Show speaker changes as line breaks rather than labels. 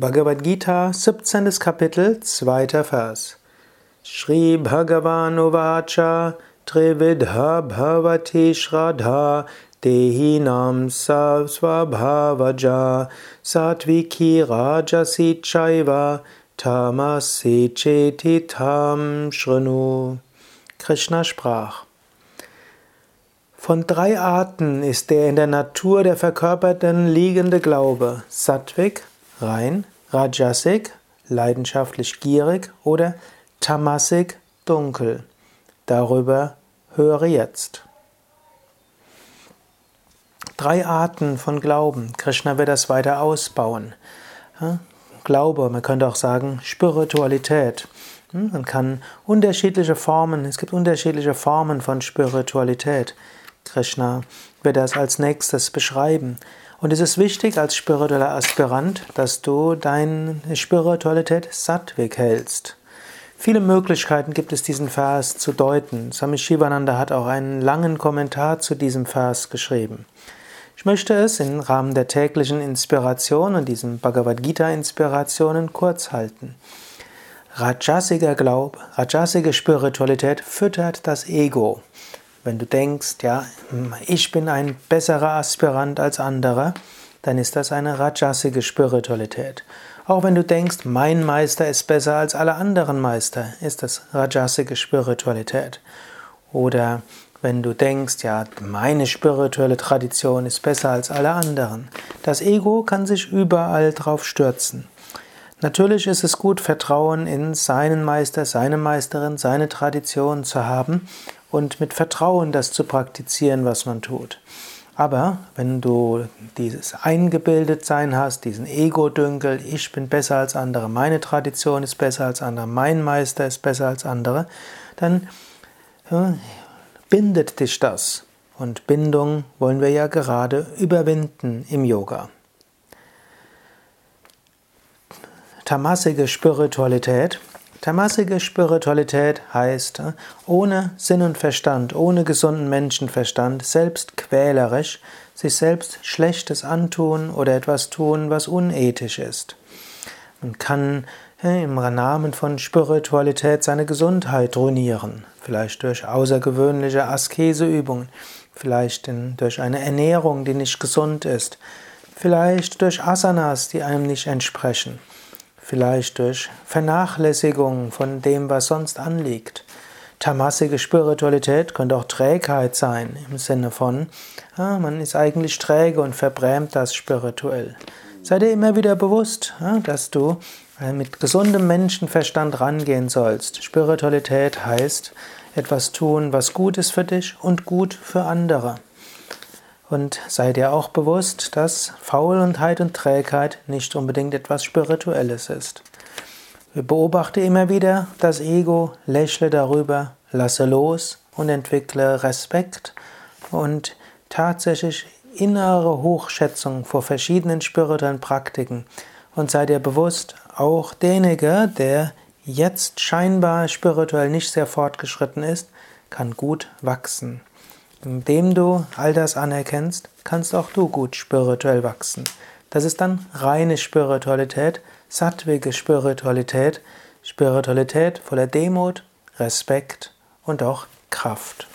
Bhagavad Gita, 17. Kapitel, 2. Vers. Shri Bhagavan Uvacha Trividha Bhavati Shraddha Dehinam Svabhavaja Satviki Rajasi Chaiva Tamasi Chetitam Shrinu. Krishna sprach. Von drei Arten ist der in der Natur der Verkörperten liegende Glaube Sattvik, rein, Rajasik, leidenschaftlich gierig oder Tamasik, dunkel. Darüber höre jetzt. Drei Arten von Glauben. Krishna wird das weiter ausbauen. Glaube, man könnte auch sagen Spiritualität. Hm, man kann unterschiedliche Formen, es gibt unterschiedliche Formen von Spiritualität. Krishna wird das als nächstes beschreiben. Und es ist wichtig als spiritueller Aspirant, dass du deine Spiritualität sattweg hältst. Viele Möglichkeiten gibt es, diesen Vers zu deuten. Swami Shivananda hat auch einen langen Kommentar zu diesem Vers geschrieben. Ich möchte es im Rahmen der täglichen Inspiration und diesen Bhagavad Gita Inspirationen kurz halten. Rajasiger Glaube, rajasige Spiritualität füttert das Ego. Wenn du denkst, ja, ich bin ein besserer Aspirant als andere, dann ist das eine rajasige Spiritualität. Auch wenn du denkst, mein Meister ist besser als alle anderen Meister, ist das rajasige Spiritualität. Oder wenn du denkst, ja, meine spirituelle Tradition ist besser als alle anderen. Das Ego kann sich überall drauf stürzen. Natürlich ist es gut, Vertrauen in seinen Meister, seine Meisterin, seine Tradition zu haben und mit Vertrauen das zu praktizieren, was man tut. Aber wenn du dieses Eingebildetsein hast, diesen Ego-Dünkel, ich bin besser als andere, meine Tradition ist besser als andere, mein Meister ist besser als andere, dann ja, bindet dich das. Und Bindung wollen wir ja gerade überwinden im Yoga. Tamasige Spiritualität. Tamasige Spiritualität heißt, ohne Sinn und Verstand, ohne gesunden Menschenverstand, selbst quälerisch, sich selbst Schlechtes antun oder etwas tun, was unethisch ist. Man kann im Namen von Spiritualität seine Gesundheit ruinieren, vielleicht durch außergewöhnliche Askeseübungen, vielleicht durch eine Ernährung, die nicht gesund ist, vielleicht durch Asanas, die einem nicht entsprechen vielleicht durch Vernachlässigung von dem, was sonst anliegt. Tamasige Spiritualität könnte auch Trägheit sein, im Sinne von, ah, man ist eigentlich träge und verbrämt das spirituell. Sei dir immer wieder bewusst, ah, dass du äh, mit gesundem Menschenverstand rangehen sollst. Spiritualität heißt etwas tun, was gut ist für dich und gut für andere. Und sei dir auch bewusst, dass Faulheit und Trägheit nicht unbedingt etwas Spirituelles ist. Beobachte immer wieder das Ego, lächle darüber, lasse los und entwickle Respekt und tatsächlich innere Hochschätzung vor verschiedenen spirituellen Praktiken. Und sei dir bewusst, auch derjenige, der jetzt scheinbar spirituell nicht sehr fortgeschritten ist, kann gut wachsen. Indem du all das anerkennst, kannst auch du gut spirituell wachsen. Das ist dann reine Spiritualität, sattwige Spiritualität, Spiritualität voller Demut, Respekt und auch Kraft.